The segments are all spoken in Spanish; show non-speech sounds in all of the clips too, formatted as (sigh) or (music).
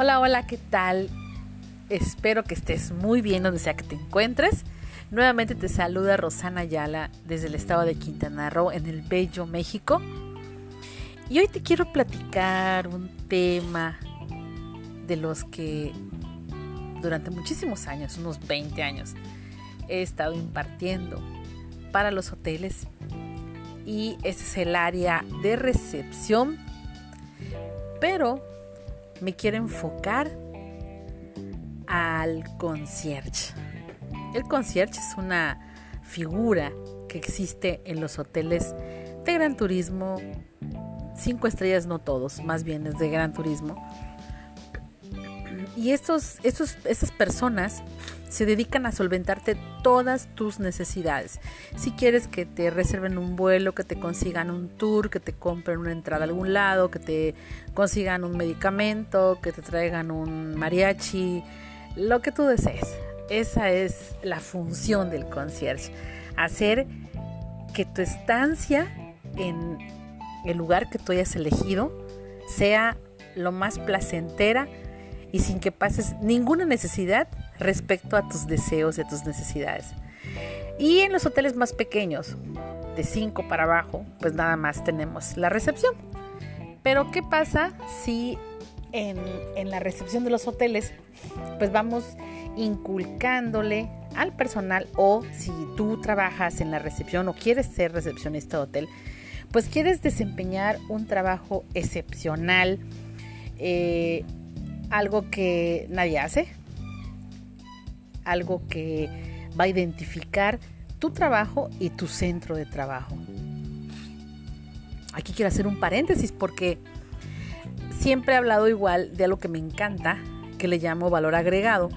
Hola, hola, ¿qué tal? Espero que estés muy bien donde sea que te encuentres. Nuevamente te saluda Rosana Ayala desde el estado de Quintana Roo en el Bello México. Y hoy te quiero platicar un tema de los que durante muchísimos años, unos 20 años, he estado impartiendo para los hoteles y ese es el área de recepción. Pero me quiero enfocar al concierge. El concierge es una figura que existe en los hoteles de gran turismo, cinco estrellas no todos, más bien es de gran turismo. Y estos, estos, estas personas se dedican a solventarte todas tus necesidades. Si quieres que te reserven un vuelo, que te consigan un tour, que te compren una entrada a algún lado, que te consigan un medicamento, que te traigan un mariachi, lo que tú desees. Esa es la función del concierge. Hacer que tu estancia en el lugar que tú hayas elegido sea lo más placentera y sin que pases ninguna necesidad respecto a tus deseos y a tus necesidades. Y en los hoteles más pequeños, de 5 para abajo, pues nada más tenemos la recepción. Pero ¿qué pasa si en, la recepción de los hoteles, pues vamos inculcándole al personal o si tú trabajas en la recepción o quieres ser recepcionista de hotel, pues quieres desempeñar un trabajo excepcional, eh, algo que nadie hace, algo que va a identificar tu trabajo y tu centro de trabajo. Aquí quiero hacer un paréntesis porque siempre he hablado igual de algo que me encanta, que le llamo valor agregado,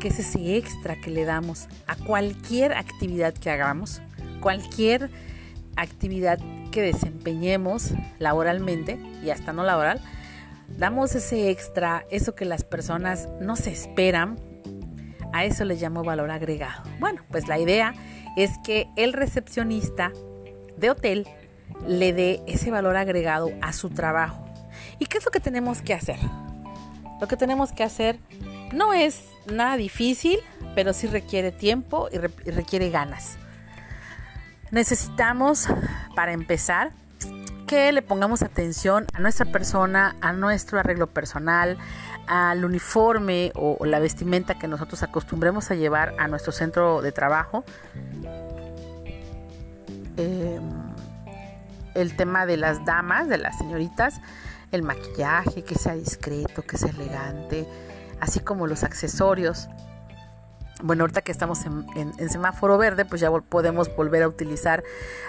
que es ese extra que le damos a cualquier actividad que hagamos, cualquier actividad que desempeñemos laboralmente y hasta no laboral, damos ese extra, eso que las personas no se esperan a eso le llamo valor agregado. Bueno, pues la idea es que el recepcionista de hotel le dé ese valor agregado a su trabajo. ¿Y qué es lo que tenemos que hacer? Lo que tenemos que hacer no es nada difícil, pero sí requiere tiempo y, requiere ganas. Necesitamos, para empezar, que le pongamos atención a nuestra persona, a nuestro arreglo personal, al uniforme o, la vestimenta que nosotros acostumbremos a llevar a nuestro centro de trabajo. Em, el tema de las damas, de las señoritas, el maquillaje, que sea discreto, que sea elegante, así como los accesorios bueno, ahorita que estamos en, semáforo verde, pues ya podemos volver a utilizar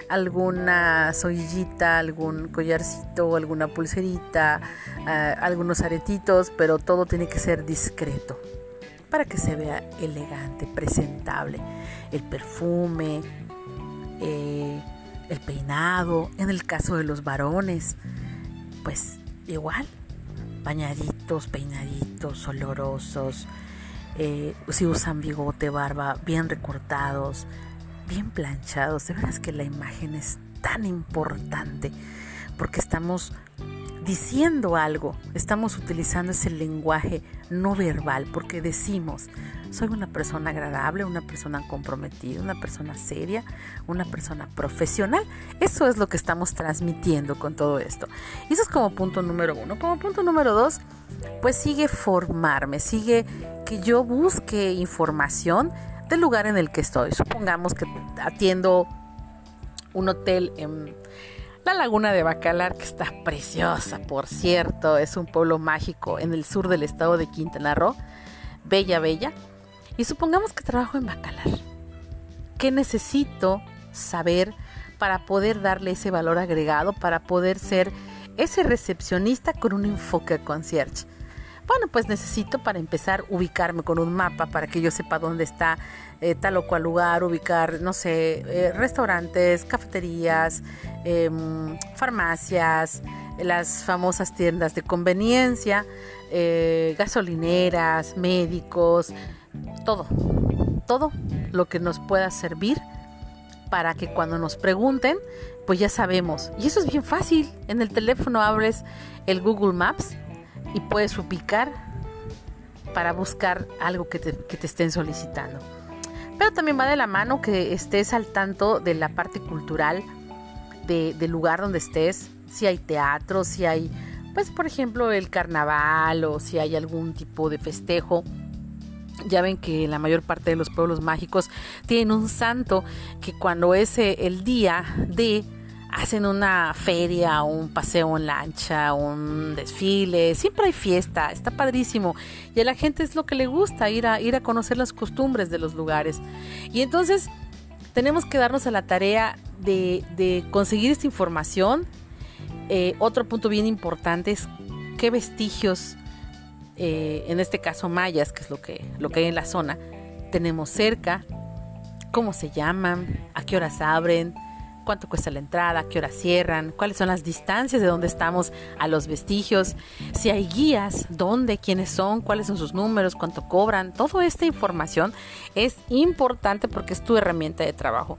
alguna soillita, algún collarcito, alguna pulserita, eh, algunos aretitos, pero todo tiene que ser discreto para que se vea elegante, presentable. El perfume, eh, el peinado, en el caso de los varones, pues igual, bañaditos, peinaditos, olorosos eh, si usan bigote, barba, bien recortados, bien planchados. De veras que la imagen es tan importante porque estamos diciendo algo, estamos utilizando ese lenguaje no verbal porque decimos, soy una persona agradable, una persona comprometida, una persona seria, una persona profesional. Eso es lo que estamos transmitiendo con todo esto. Y eso es como punto número uno. Como punto número dos, pues sigue formarme, sigue que yo busque información del lugar en el que estoy. Supongamos que atiendo un hotel en la laguna de Bacalar, que está preciosa, por cierto, es un pueblo mágico en el sur del estado de Quintana Roo, bella, bella. Y supongamos que trabajo en Bacalar. ¿Qué necesito saber para poder darle ese valor agregado, para poder ser ese recepcionista con un enfoque concierge? Bueno, pues necesito para empezar ubicarme con un mapa para que yo sepa dónde está eh, tal o cual lugar, ubicar, no sé, eh, restaurantes, cafeterías, em, farmacias, las famosas tiendas de conveniencia, eh, gasolineras, médicos, todo, todo lo que nos pueda servir para que cuando nos pregunten, pues ya sabemos. Y eso es bien fácil. En el teléfono abres el Google Maps y puedes ubicar para buscar algo que te, que te estén solicitando. Pero también va de la mano que estés al tanto de la parte cultural de, del lugar donde estés, si hay teatro, si hay, pues por ejemplo, el carnaval o si hay algún tipo de festejo. Ya ven que la mayor parte de los pueblos mágicos tienen un santo que cuando es el día de hacen una feria, un paseo en lancha, un desfile, siempre hay fiesta, está padrísimo. Y a la gente es lo que le gusta, ir a, ir a conocer las costumbres de los lugares. Y entonces tenemos que darnos a la tarea de, conseguir esta información. Eh, otro punto bien importante es qué vestigios, eh, en este caso mayas, que es lo que, lo que hay en la zona, tenemos cerca, cómo se llaman, a qué horas abren, cuánto cuesta la entrada, qué hora cierran, cuáles son las distancias de donde estamos a los vestigios, si hay guías, dónde, quiénes son, cuáles son sus números, cuánto cobran. Toda esta información es importante porque es tu herramienta de trabajo.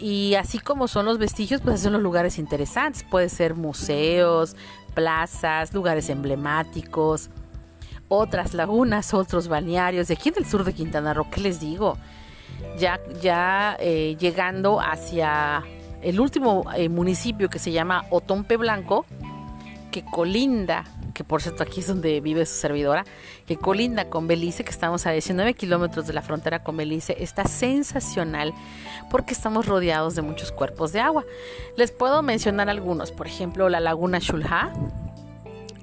Y así como son los vestigios, pues son los lugares interesantes. Puede ser museos, plazas, lugares emblemáticos, otras lagunas, otros balnearios. De aquí del sur de Quintana Roo, ¿qué les digo? Ya, ya eh, llegando hacia el último eh, municipio que se llama Otompe Blanco, que colinda, que por cierto aquí es donde vive su servidora, que colinda con Belice, que estamos a 19 kilómetros de la frontera con Belice, está sensacional porque estamos rodeados de muchos cuerpos de agua. Les puedo mencionar algunos, por ejemplo, la laguna Shulha,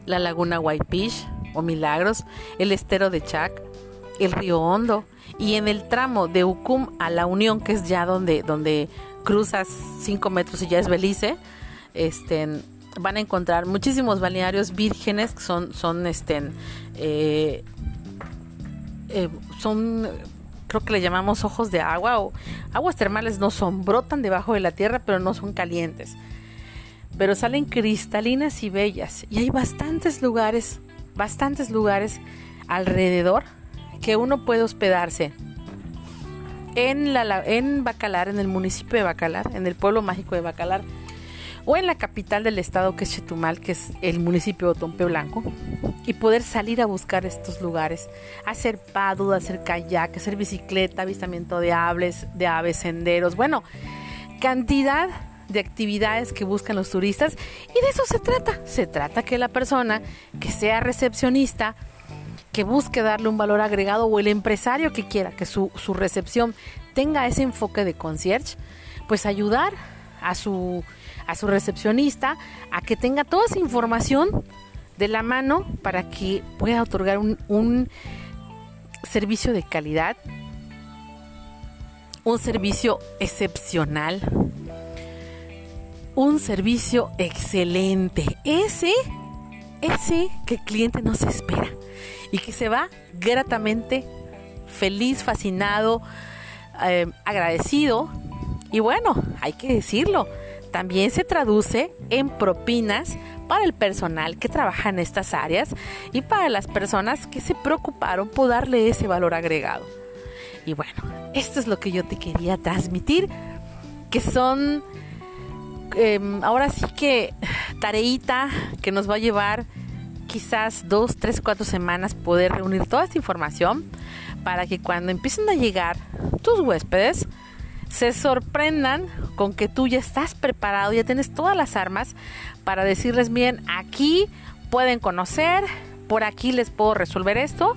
la laguna Whitefish o Milagros, el estero de Chac, el río Hondo, y en el tramo de Ucum a la Unión, que es ya donde, donde cruzas 5 metros y ya es Belice, este, van a encontrar muchísimos balnearios vírgenes, que son, son, este, eh, eh, son, creo que le llamamos ojos de agua, o aguas termales no son, brotan debajo de la tierra, pero no son calientes. Pero salen cristalinas y bellas. Y hay bastantes lugares, bastantes lugares alrededor que uno puede hospedarse en, la, en Bacalar, en el municipio de Bacalar, en el pueblo mágico de Bacalar, o en la capital del estado que es Chetumal, que es el municipio de Tompe Blanco, y poder salir a buscar estos lugares, hacer paddle, hacer kayak, hacer bicicleta, avistamiento de aves, de aves, senderos, bueno, cantidad de actividades que buscan los turistas y de eso se trata. Se trata que la persona que sea recepcionista que busque darle un valor agregado o el empresario que quiera que su, recepción tenga ese enfoque de concierge, pues ayudar a su, a su recepcionista a que tenga toda esa información de la mano para que pueda otorgar un, un servicio de calidad, un servicio excepcional, un servicio excelente. Ese, ese que el cliente no se espera y que se va gratamente feliz, fascinado, eh, agradecido. Y bueno, hay que decirlo, también se traduce en propinas para el personal que trabaja en estas áreas y para las personas que se preocuparon por darle ese valor agregado. Y bueno, esto es lo que yo te quería transmitir, que son em, ahora sí que tareita que nos va a llevar quizás dos, tres, cuatro semanas poder reunir toda esta información para que cuando empiecen a llegar tus huéspedes se sorprendan con que tú ya estás preparado, ya tienes todas las armas para decirles bien, aquí pueden conocer, por aquí les puedo resolver esto.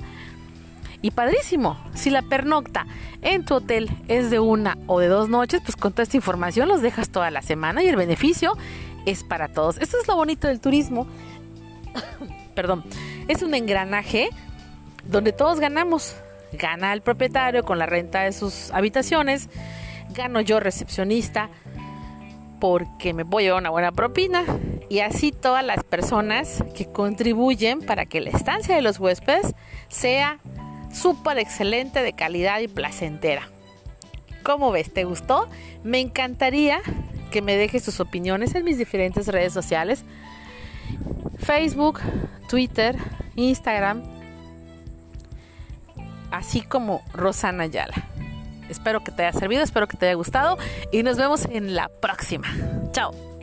Y padrísimo, si la pernocta en tu hotel es de una o de dos noches, pues con toda esta información los dejas toda la semana y el beneficio es para todos. Esto es lo bonito del turismo (coughs) perdón, es un engranaje donde todos ganamos. Gana el propietario con la renta de sus habitaciones, gano yo recepcionista porque me voy a una buena propina y así todas las personas que contribuyen para que la estancia de los huéspedes sea súper excelente, de calidad y placentera. ¿Cómo ves? ¿Te gustó? Me encantaría que me dejes tus opiniones en mis diferentes redes sociales. Facebook, Twitter, Instagram, así como Rosana Ayala. Espero que te haya servido, espero que te haya gustado y nos vemos en la próxima. Chao.